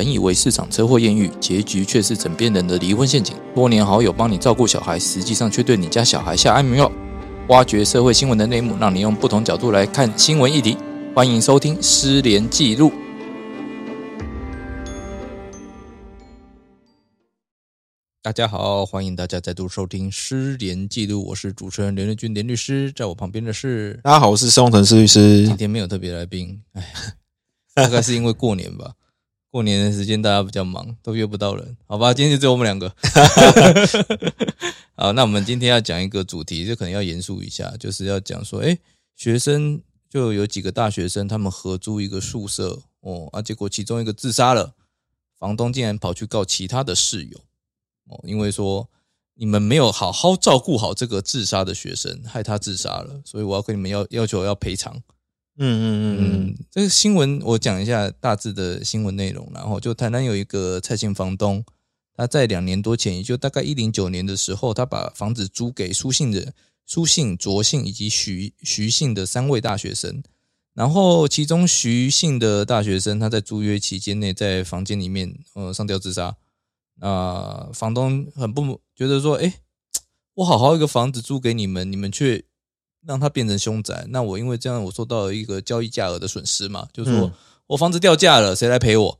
本以为市场车祸艳遇，结局却是枕边人的离婚陷阱。多年好友帮你照顾小孩，实际上却对你家小孩下安眠药。挖掘社会新闻的内幕，让你用不同角度来看新闻议题。欢迎收听《失联记录》。大家好，欢迎大家再度收听《失联记录》，我是主持人连日军连律师，在我旁边的是大家好，我是宋腾律师。今天没有特别来宾，哎，大概是因为过年吧。过年的时间大家比较忙，都约不到人，好吧？今天就只有我们两个。好，那我们今天要讲一个主题，就可能要严肃一下，就是要讲说，哎，学生就有几个大学生，他们合租一个宿舍，哦啊，结果其中一个自杀了，房东竟然跑去告其他的室友，哦，因为说你们没有好好照顾好这个自杀的学生，害他自杀了，所以我要跟你们要要求要赔偿。嗯嗯嗯嗯，这个新闻我讲一下大致的新闻内容，然后就台南有一个蔡姓房东，他在两年多前，也就大概一零九年的时候，他把房子租给苏姓的苏姓、卓姓以及徐徐姓的三位大学生，然后其中徐姓的大学生他在租约期间内在房间里面呃上吊自杀，啊，房东很不觉得说，哎，我好好一个房子租给你们，你们却。让它变成凶宅，那我因为这样，我受到了一个交易价额的损失嘛，就是说我房子掉价了，谁来赔我？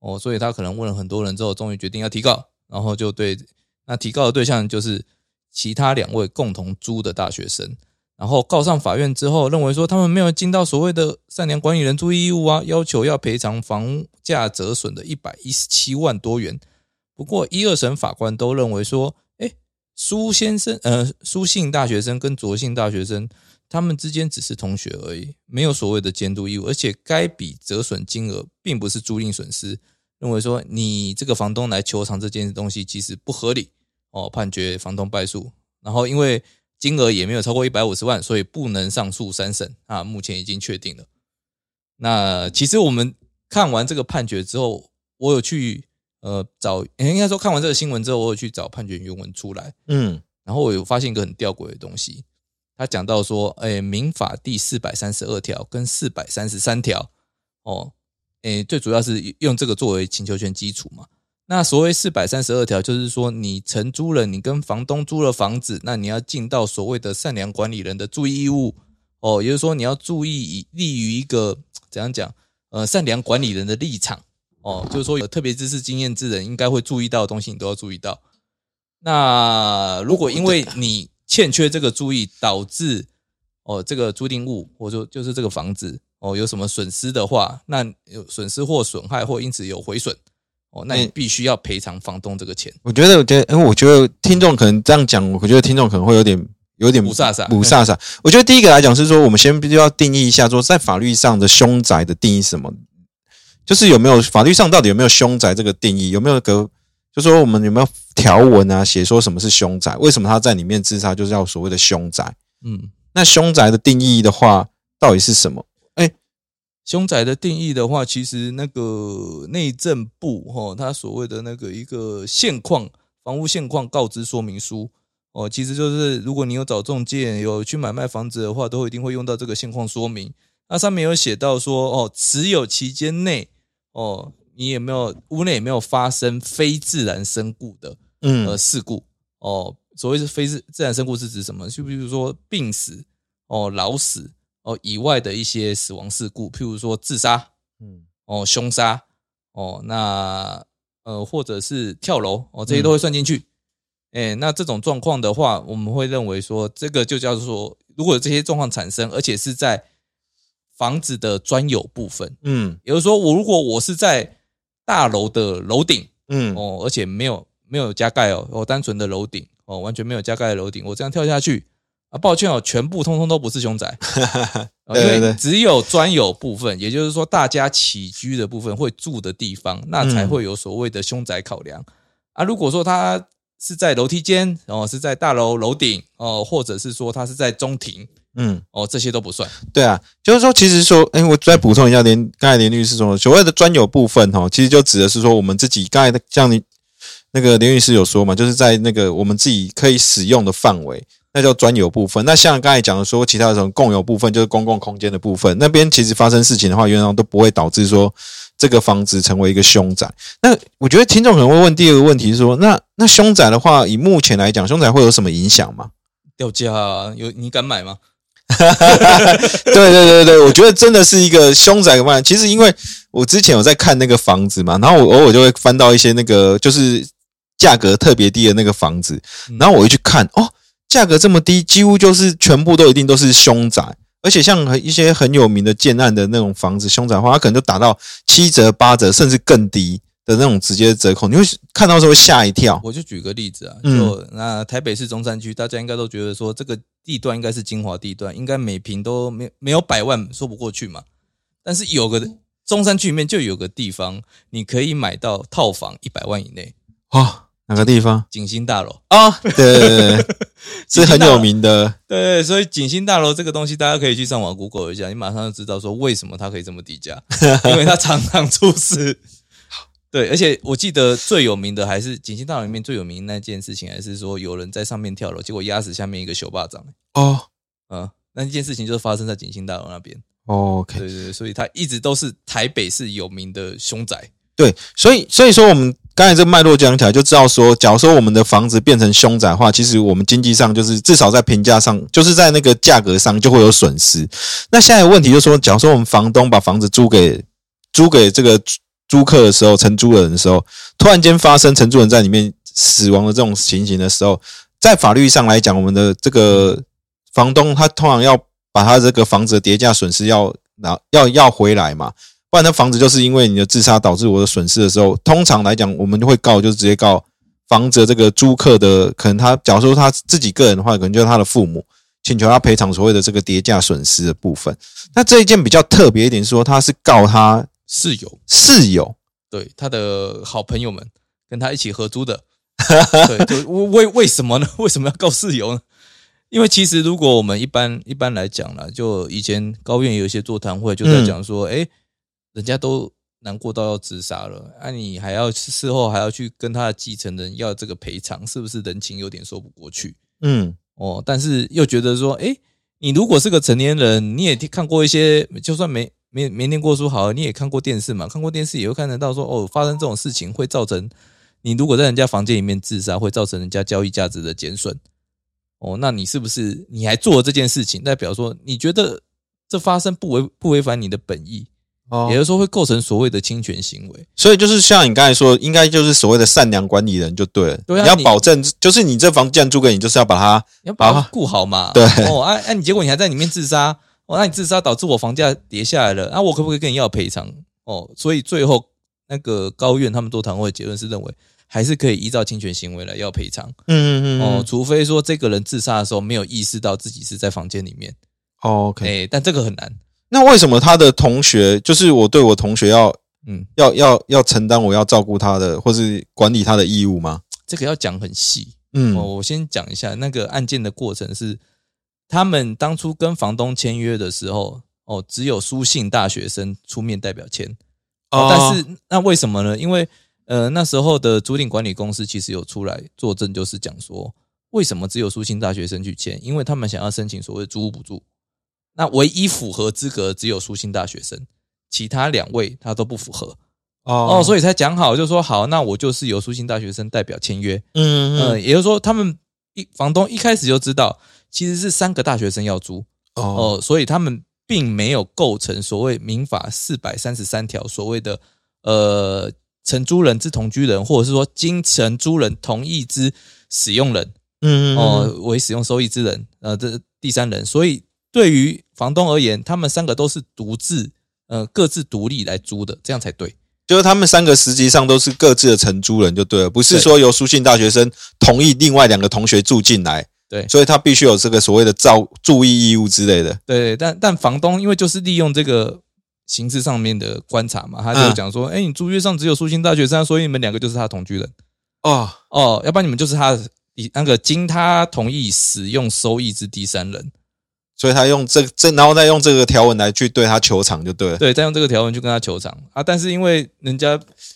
哦，所以他可能问了很多人之后，终于决定要提告，然后就对那提告的对象就是其他两位共同租的大学生，然后告上法院之后，认为说他们没有尽到所谓的善良管理人注意义务啊，要求要赔偿房价折损的一百一十七万多元。不过一二审法官都认为说。苏先生，呃，苏姓大学生跟卓姓大学生，他们之间只是同学而已，没有所谓的监督义务，而且该笔折损金额并不是租赁损失，认为说你这个房东来求偿这件东西其实不合理，哦，判决房东败诉，然后因为金额也没有超过一百五十万，所以不能上诉三审啊，目前已经确定了。那其实我们看完这个判决之后，我有去。呃，找应该说看完这个新闻之后，我有去找判决原文出来，嗯，然后我有发现一个很吊诡的东西，他讲到说，哎，民法第四百三十二条跟四百三十三条，哦，哎，最主要是用这个作为请求权基础嘛。那所谓四百三十二条，就是说你承租了，你跟房东租了房子，那你要尽到所谓的善良管理人的注意义务，哦，也就是说你要注意以利于一个怎样讲，呃，善良管理人的立场。哦，就是说有特别知识经验之人应该会注意到的东西，你都要注意到。那如果因为你欠缺这个注意，导致哦这个租赁物或者说就是这个房子哦有什么损失的话，那有损失或损害或因此有毁损哦，那你必须要赔偿房东这个钱。我觉得，我觉得，因为我觉得听众可能这样讲，我觉得听众可能会有点有点不飒飒，不飒飒。我觉得第一个来讲是说，我们先必须要定义一下，说在法律上的凶宅的定义是什么。就是有没有法律上到底有没有凶宅这个定义？有没有个就说我们有没有条文啊写说什么是凶宅？为什么他在里面自杀就是要所谓的凶宅？嗯，那凶宅的定义的话到底是什么？哎，凶宅的定义的话，其实那个内政部哈，他所谓的那个一个现况房屋现况告知说明书哦，其实就是如果你有找中介有去买卖房子的话，都一定会用到这个现况说明。那上面有写到说哦，持有期间内。哦，你有没有屋内有没有发生非自然身故的嗯呃事故哦？所谓是非自自然身故是指什么？就比如说病死哦、老死哦以外的一些死亡事故，譬如说自杀嗯哦、凶杀哦，那呃或者是跳楼哦，这些都会算进去。哎，那这种状况的话，我们会认为说这个就叫做说，如果有这些状况产生，而且是在。房子的专有部分，嗯，也就是说，我如果我是在大楼的楼顶，嗯，哦，而且没有没有加盖哦，我单纯的楼顶，哦，完全没有加盖的楼顶，我这样跳下去啊，抱歉哦，全部通通都不是凶宅，因为只有专有部分，也就是说大家起居的部分会住的地方，那才会有所谓的凶宅考量。啊。如果说他是在楼梯间，哦，是在大楼楼顶，哦，或者是说他是在中庭。嗯，哦，这些都不算。对啊，就是说，其实说，哎，我再补充一下，连刚才连律师说，所谓的专有部分，哈，其实就指的是说，我们自己刚才像你那个连律师有说嘛，就是在那个我们自己可以使用的范围，那叫专有部分。那像刚才讲的说，其他的什么共有部分，就是公共空间的部分，那边其实发生事情的话，原来都不会导致说这个房子成为一个凶宅。那我觉得听众可能会问第二个问题是说，那那凶宅的话，以目前来讲，凶宅会有什么影响吗？掉价啊，有你敢买吗？对对对对，我觉得真的是一个凶宅的嘛。其实因为我之前有在看那个房子嘛，然后我偶尔就会翻到一些那个就是价格特别低的那个房子，然后我一去看，哦，价格这么低，几乎就是全部都一定都是凶宅，而且像一些很有名的建案的那种房子，凶宅的话，它可能就打到七折、八折，甚至更低的那种直接折扣，你会看到时候会吓一跳。我就举个例子啊，嗯就那台北市中山区，大家应该都觉得说这个地段应该是精华地段，应该每平都没没有百万说不过去嘛。但是有个中山区里面就有个地方，你可以买到套房一百万以内，哦，哪个地方景星大楼。啊？对对对对，是很有名的。对，所以景星大楼这个东西，大家可以去上网 Google 一下，你马上就知道说为什么它可以这么低价，因为它常常出事。对，而且我记得最有名的还是景星大楼里面最有名的那件事情，还是说有人在上面跳楼，结果压死下面一个修霸掌。哦嗯，那件事情就是发生在景星大楼那边。，OK，对对对，所以它一直都是台北市有名的凶宅。对，所以所以说我们刚才这脉络讲起来，就知道说，假如说我们的房子变成凶宅的话，其实我们经济上就是至少在评价上，就是在那个价格上就会有损失。那现在问题就是说，假如说我们房东把房子租给租给这个租客的时候，承租人的时候，突然间发生承租人在里面死亡的这种情形的时候，在法律上来讲，我们的这个房东他通常要把他这个房子的跌价损失要拿要要回来嘛。不然，那房子就是因为你的自杀导致我的损失的时候，通常来讲，我们就会告，就是直接告房子的这个租客的，可能他假如说他自己个人的话，可能就是他的父母，请求他赔偿所谓的这个跌价损失的部分。那这一件比较特别一点，说他是告他室友，室友，对他的好朋友们跟他一起合租的，对，就为为什么呢？为什么要告室友呢？因为其实如果我们一般一般来讲啦，就以前高院有一些座谈会就在讲说，哎、人家都难过到要自杀了，啊，你还要事后还要去跟他的继承人要这个赔偿，是不是人情有点说不过去？嗯哦，但是又觉得说，诶，你如果是个成年人，你也看过一些，就算没没没念过书好了，你也看过电视嘛，看过电视也会看得到说，哦，发生这种事情会造成你如果在人家房间里面自杀，会造成人家交易价值的减损。哦，那你是不是你还做了这件事情，代表说你觉得这发生不违不违反你的本意，哦也就是说会构成所谓的侵权行为。所以就是像你刚才说，应该就是所谓的善良管理人就对了。你要对啊你保证，就是你这房既然租给你，就是要把它你要把它啊顾好嘛。对哦，啊啊，你结果你还在里面自杀，哦，那你自杀导致我房价跌下来了，那、我可不可以跟你要赔偿？哦，所以最后那个高院他们座谈会结论是认为，还是可以依照侵权行为来要赔偿。嗯嗯嗯哦，除非说这个人自杀的时候没有意识到自己是在房间里面，哦，OK。哎，但这个很难。那为什么他的同学，就是我对我同学要嗯，要要要承担我要照顾他的或是管理他的义务吗？这个要讲很细。嗯哦，我先讲一下那个案件的过程是，他们当初跟房东签约的时候，哦，只有书信大学生出面代表签。哦，但是那为什么呢？因为呃那时候的租赁管理公司其实有出来作证，就是讲说为什么只有苏信大学生去签，因为他们想要申请所谓的租屋补助，那唯一符合资格只有苏信大学生，其他两位他都不符合。哦哦，所以才讲好，就说好，那我就是由苏信大学生代表签约，嗯呃，也就是说他们一房东一开始就知道其实是三个大学生要租，哦。哦，所以他们并没有构成所谓民法四百三十三条所谓的呃承租人之同居人，或者是说经承租人同意之使用人嗯哦为使用收益之人，呃，这第三人。所以对于房东而言，他们三个都是独自呃各自独立来租的，这样才对。就是他们三个实际上都是各自的承租人就对了，不是对说由书信大学生同意另外两个同学住进来，对所以他必须有这个所谓的照注意义务之类的。对，但但房东因为就是利用这个形式上面的观察嘛，他就嗯讲说，哎、你租约上只有苏信大学生，所以你们两个就是他同居人。哦哦，要不然你们就是他的第那个经他同意使用收益之第三人，所以他用这这，然后再用这个条文来去对他求偿就对了。对，再用这个条文去跟他求偿啊。但是因为人家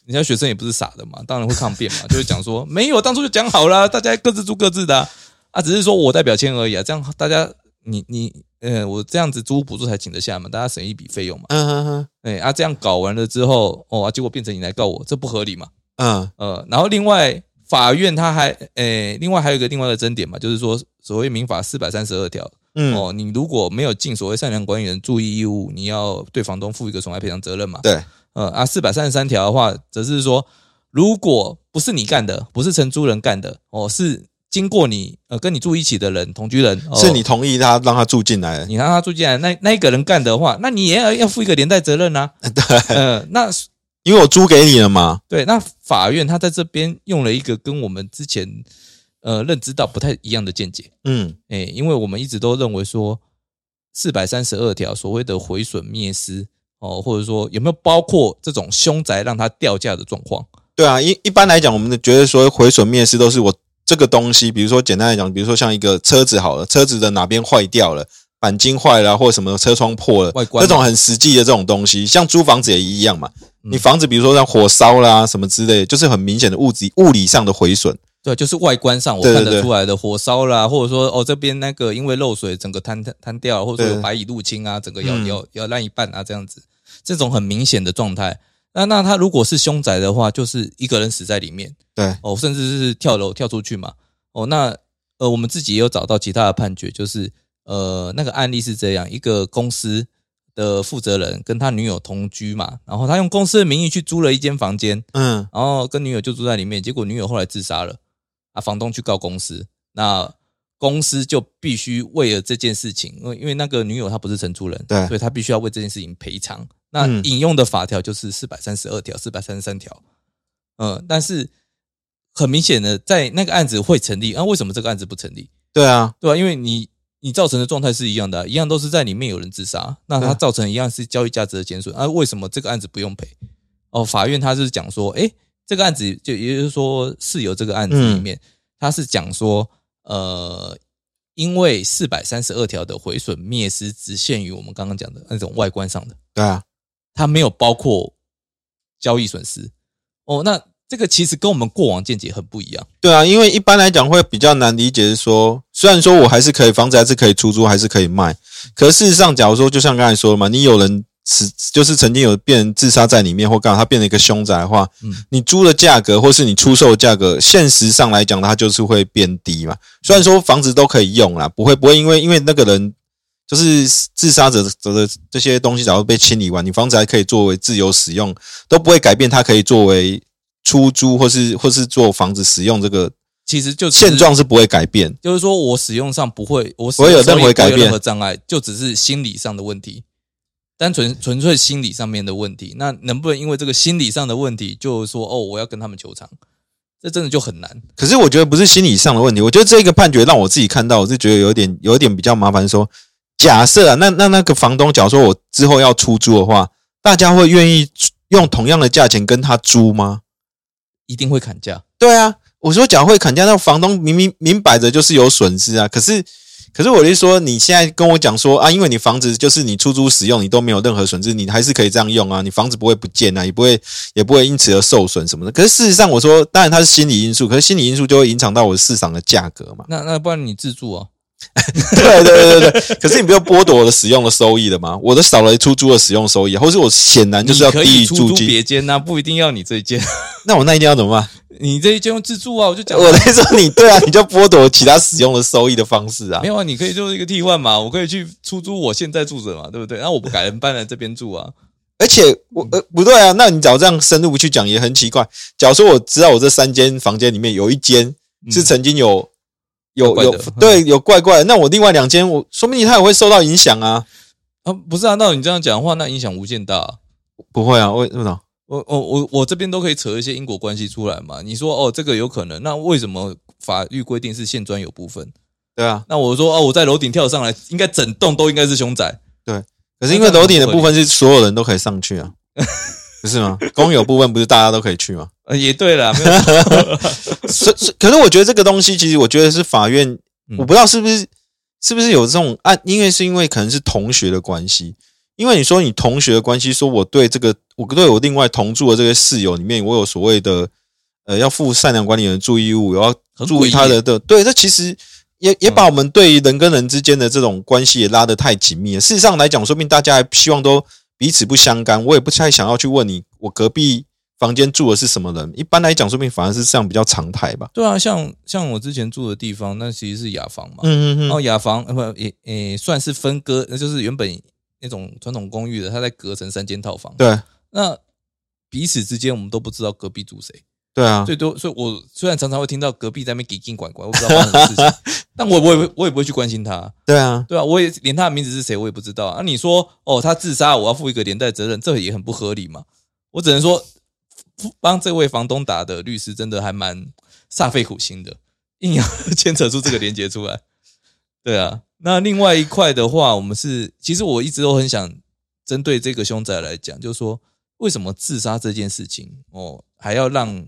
人家学生也不是傻的嘛，当然会抗辩嘛，就会讲说没有，当初就讲好了，大家各自住各自的啊，啊只是说我代表签而已啊，这样大家你你呃，我这样子租屋补助才请得下嘛，大家省一笔费用嘛。嗯哼哼，哎啊，这样搞完了之后，哦，啊结果变成你来告我，这不合理嘛？嗯呃，然后另外法院他还诶，另外还有一个另外的争点嘛，就是说所谓民法四百三十二条嗯，哦，你如果没有尽所谓善良管理人注意义务，你要对房东负一个损害赔偿责任嘛。对，呃啊，四百三十三条的话，则是说，如果不是你干的，不是承租人干的，哦，是经过你呃跟你住一起的人同居人，哦、是你同意他让他住进来，你让他住进来，那那一个人干的话，那你也要要负一个连带责任呐、对，呃，那因为我租给你了嘛。对，那法院他在这边用了一个跟我们之前呃认知到不太一样的见解，嗯诶，因为我们一直都认为说四百三十二条所谓的毁损灭失哦，或者说有没有包括这种凶宅让它掉价的状况？对啊，一一般来讲，我们觉得说毁损灭失都是我这个东西，比如说简单来讲，比如说像一个车子好了，车子的哪边坏掉了，钣金坏了啊，或者什么车窗破了外，观这种很实际的这种东西，像租房子也一样嘛。嗯你房子比如说像火烧啦什么之类的，就是很明显的物质物理上的毁损。对，就是外观上我看得出来的火烧啦，或者说哦这边那个因为漏水整个坍坍坍掉，或者说有白蚁入侵啊，整个要嗯要要烂一半啊这样子，这种很明显的状态。那那他如果是凶宅的话，就是一个人死在里面。对，哦，甚至是跳楼跳出去嘛。哦，那呃我们自己也有找到其他的判决，就是呃那个案例是这样，一个公司的负责人跟他女友同居嘛，然后他用公司的名义去租了一间房间，嗯。然后跟女友就住在里面，结果女友后来自杀了，啊，房东去告公司，那公司就必须为了这件事情，因为因为那个女友她不是承租人，对所以她必须要为这件事情赔偿。那嗯引用的法条就是四百三十二条、四百三十三条，嗯，但是很明显的，在那个案子会成立，那、为什么这个案子不成立？对啊，对啊、因为你你造成的状态是一样的啊、一样都是在里面有人自杀，那它造成一样是交易价值的减损啊，为什么这个案子不用赔？哦，法院他是讲说，诶，这个案子就也就是说是由这个案子里面，他是讲说，呃，因为四百三十二条的毁损灭失只限于我们刚刚讲的那种外观上的，对啊，它没有包括交易损失。哦，那这个其实跟我们过往见解很不一样。对啊，因为一般来讲会比较难理解，是说虽然说我还是可以房子还是可以出租，还是可以卖，可事实上，假如说就像刚才说的嘛，你有人死就是曾经有变成自杀在里面，或干嘛他变成一个凶宅的话，嗯你租的价格或是你出售的价格，现实上来讲，它就是会变低嘛。虽然说房子都可以用啦，不会不会因为因为那个人就是自杀者者的这些东西，假如被清理完，你房子还可以作为自由使用，都不会改变它可以作为出租或是或是做房子使用这个其实就现状是不会改变。就是说我使用上不会，我使不会有任何改变任何障碍，就只是心理上的问题，单纯纯粹心理上面的问题。那能不能因为这个心理上的问题，就说哦，我要跟他们求偿？这真的就很难。可是我觉得不是心理上的问题，我觉得这个判决让我自己看到，我是觉得有点有点比较麻烦说假设啊，那那那个房东，假如说我之后要出租的话，大家会愿意用同样的价钱跟他租吗？一定会砍价，对啊，我说假如会砍价，那房东明明明摆着就是有损失啊。可是，可是我是说，你现在跟我讲说啊，因为你房子就是你出租使用，你都没有任何损失，你还是可以这样用啊，你房子不会不见啊，也不会也不会因此而受损什么的。可是事实上，我说当然它是心理因素，可是心理因素就会影响到我市场的价格嘛。那那不然你自住啊？对对对对对。可是你不要剥夺我的使用的收益了吗？我的少了出租的使用收益，或是我显然就是要低于租金，别间呐、不一定要你这一间。那我那一定要怎么办？你这一间用自住啊，我就讲我在说你对啊，你就剥夺其他使用的收益的方式啊没。有啊，你可以做一个替换嘛，我可以去出租我现在住着嘛，对不对？那我不改人搬来这边住啊，而且我呃不对啊，那你找这样深入去讲也很奇怪。假如说我知道我这三间房间里面有一间是曾经有、有有对有怪怪的，那我另外两间我说不定它也会受到影响啊。啊，不是啊，那你这样讲的话，那影响无限大、啊。不会啊，为为什么？我我我我这边都可以扯一些因果关系出来嘛。你说哦，这个有可能，那为什么法律规定是现专有部分？对啊，那我说哦，我在楼顶跳上来，应该整栋都应该是凶宅。对可是因为楼顶的部分是所有人都可以上去啊，不是吗？公有部分不是大家都可以去吗？呃，也对啦，没有错 所，所以可是我觉得这个东西，其实我觉得是法院，嗯我不知道是不是是不是有这种案，因为是因为可能是同学的关系，因为你说你同学的关系，说我对这个，我对我另外同住的这个室友里面，我有所谓的呃要负善良管理人注意义务，我要注意他的的，对，这其实也也把我们对于人跟人之间的这种关系也拉得太紧密了。事实上来讲，说明大家还希望都彼此不相干。我也不太想要去问你，我隔壁房间住的是什么人。一般来讲，说明反而是这样比较常态吧。对啊，像像我之前住的地方，那其实是雅房嘛。嗯嗯嗯，然后雅房呃不也也算是分割，那就是原本那种传统公寓的，它在隔成三间套房。对那彼此之间我们都不知道隔壁住谁，对啊，最多，所以我虽然常常会听到隔壁在那边给进管管，我不知道发生什么事情，但我我也不我也不会去关心他，对啊，对啊，我也连他的名字是谁我也不知道啊。你说哦，他自杀，我要负一个连带责任，这也很不合理嘛。我只能说，帮这位房东打的律师真的还蛮煞费苦心的，硬要牵扯出这个连结出来。对啊，那另外一块的话，我们是其实我一直都很想针对这个凶宅来讲，就是说为什么自杀这件事情哦，还要让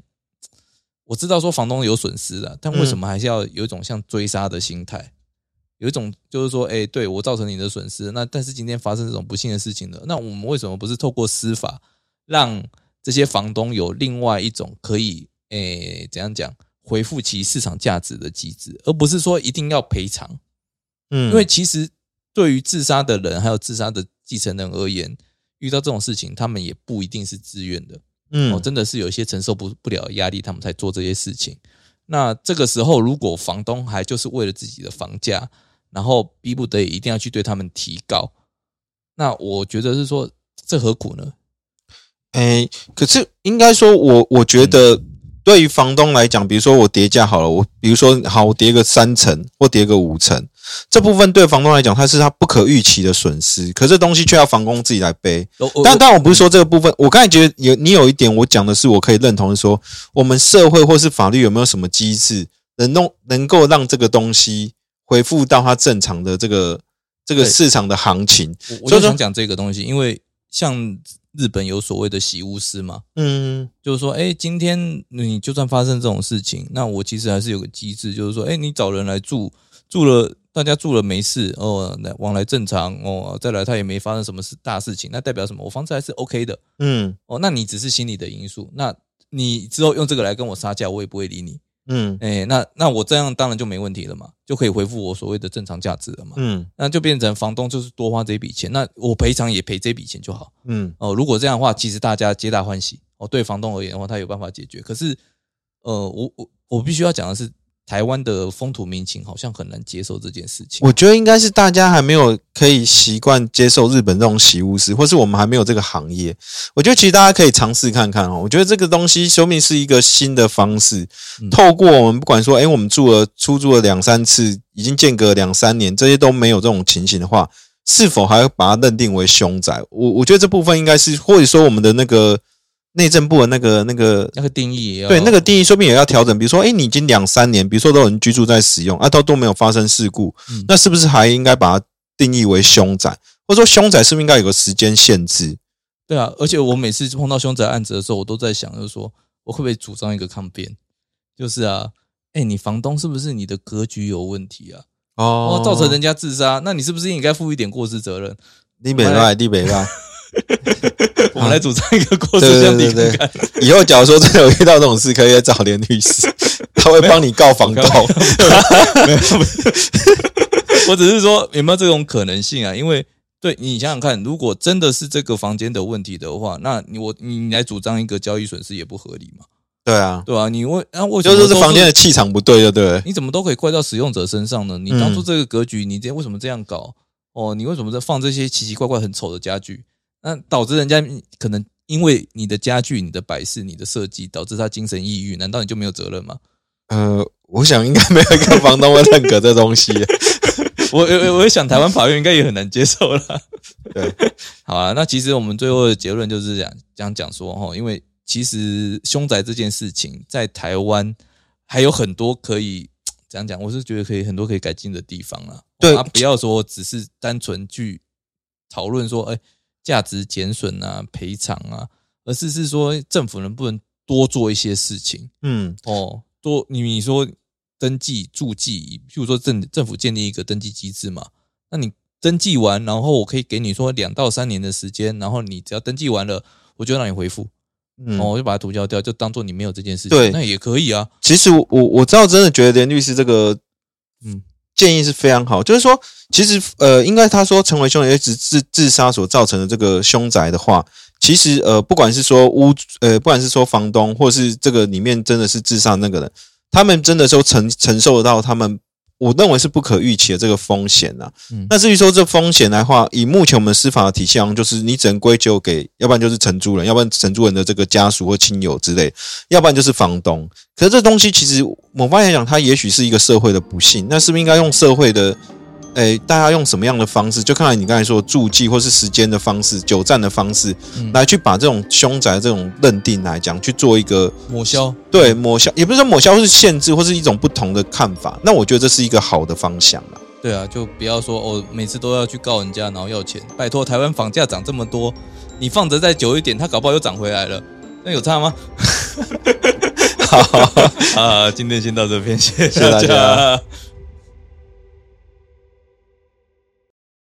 我知道说房东有损失了，但为什么还是要有一种像追杀的心态？有一种就是说，哎、对我造成你的损失，那但是今天发生这种不幸的事情了，那我们为什么不是透过司法让这些房东有另外一种可以，诶、怎样讲，回复其市场价值的机制，而不是说一定要赔偿？嗯，因为其实对于自杀的人还有自杀的继承人而言，遇到这种事情，他们也不一定是自愿的。嗯哦，真的是有一些承受不不了的压力，他们才做这些事情。那这个时候，如果房东还就是为了自己的房价，然后逼不得已一定要去对他们提高，那我觉得是说，这何苦呢？哎、可是应该说我，我觉得对于房东来讲，比如说我叠价好了，我比如说好，我叠个三层或叠个五层，这部分对房东来讲，它是他不可预期的损失，可这东西却要房东自己来背。但但我不是说这个部分，我刚才觉得有你有一点我讲的是我可以认同的说，我们社会或是法律有没有什么机制能弄能够让这个东西恢复到它正常的这个这个市场的行情？我就想讲这个东西，因为像日本有所谓的洗屋师嘛，嗯就是说，哎，今天你就算发生这种事情，那我其实还是有个机制，就是说，哎，你找人来住，住了大家住了没事哦，来往来正常哦，再来他也没发生什么事大事情，那代表什么？我房子还是 OK 的嗯哦。那你只是心理的因素，那你之后用这个来跟我杀价，我也不会理你。嗯哎，那那我这样当然就没问题了嘛，就可以回复我所谓的正常价值了嘛。嗯那就变成房东就是多花这笔钱，那我赔偿也赔这笔钱就好。嗯哦，如果这样的话，其实大家皆大欢喜。哦，对房东而言的话，他有办法解决。可是，呃，我我我必须要讲的是，台湾的风土民情好像很难接受这件事情。我觉得应该是大家还没有可以习惯接受日本这种洗屋师，或是我们还没有这个行业。我觉得其实大家可以尝试看看哦。我觉得这个东西说明是一个新的方式，嗯透过我们不管说，哎，我们住了出租了两三次，已经间隔两三年，这些都没有这种情形的话，是否还要把它认定为凶宅？我我觉得这部分应该是，或者说我们的那个内政部的那个那个那个定义也要对，那个定义说不定也要调整。比如说，哎，你已经两三年，比如说都有人居住在使用，啊，都都没有发生事故，嗯那是不是还应该把它定义为凶宅？或者说，凶宅是不是应该有个时间限制？对啊。而且我每次碰到凶宅案子的时候，我都在想，就是说我会不会主张一个抗辩，就是啊，哎，你房东是不是你的格局有问题啊？哦，造成人家自杀，那你是不是应该负一点过失责任？你北外，你北外。我们来主张一个过对失相抵对对看看。对，以后假如说真的有遇到这种事，可以来找连律师，他会帮你告 房东。我只是说有没有这种可能性啊？因为对你想想看，如果真的是这个房间的问题的话，那你我你来主张一个交易损失也不合理嘛，对啊，对啊、你为啊，为什么就是这房间的气场不对，就对。你怎么都可以怪到使用者身上呢？你嗯当初这个格局，你这为什么这样搞？哦，你为什么在放这些奇奇怪怪、很丑的家具？那导致人家可能因为你的家具、你的摆饰、你的设计，导致他精神抑郁，难道你就没有责任吗？呃，我想应该没有一个房东会认可这东西。我我我想台湾法院应该也很难接受了。对，好啊，那其实我们最后的结论就是这样这样讲说哈，因为其实凶宅这件事情在台湾还有很多可以这样讲，我是觉得可以很多可以改进的地方啦。对啊，不要说只是单纯去讨论说，哎，价值减损啊、赔偿啊，而是是说政府能不能多做一些事情。嗯。哦，多你你说登记注记，譬如说政政府建立一个登记机制嘛，那你登记完，然后我可以给你说两到三年的时间，然后你只要登记完了，我就让你回复，嗯。哦，我就把它涂销掉，就当做你没有这件事情，对。那也可以啊，其实我我我知道，真的觉得连律师这个，嗯，建议是非常好，就是说，其实呃，应该他说成为凶宅是自自杀所造成的这个凶宅的话，其实呃，不管是说屋呃，不管是说房东，或是这个里面真的是自杀那个人，他们真的都承承受得到他们。我认为是不可预期的这个风险呐。那至于说这风险的话，以目前我们司法的体系，就是你只能归咎给，要不然就是承租人，要不然承租人的这个家属或亲友之类，要不然就是房东。可是这东西其实某方面来讲，它也许是一个社会的不幸。那是不是应该用社会的？诶，大家用什么样的方式？就看来你刚才说助记或是时间的方式、久站的方式，来去把这种凶宅这种认定来讲，去做一个抹消。对，抹消也不是说抹消，是限制或是一种不同的看法。那我觉得这是一个好的方向了。对啊，就不要说哦，每次都要去告人家，然后要钱。拜托，台湾房价涨这么多，你放着再久一点，它搞不好又涨回来了，那有差吗？好 啊，今天先到这边，谢谢大家。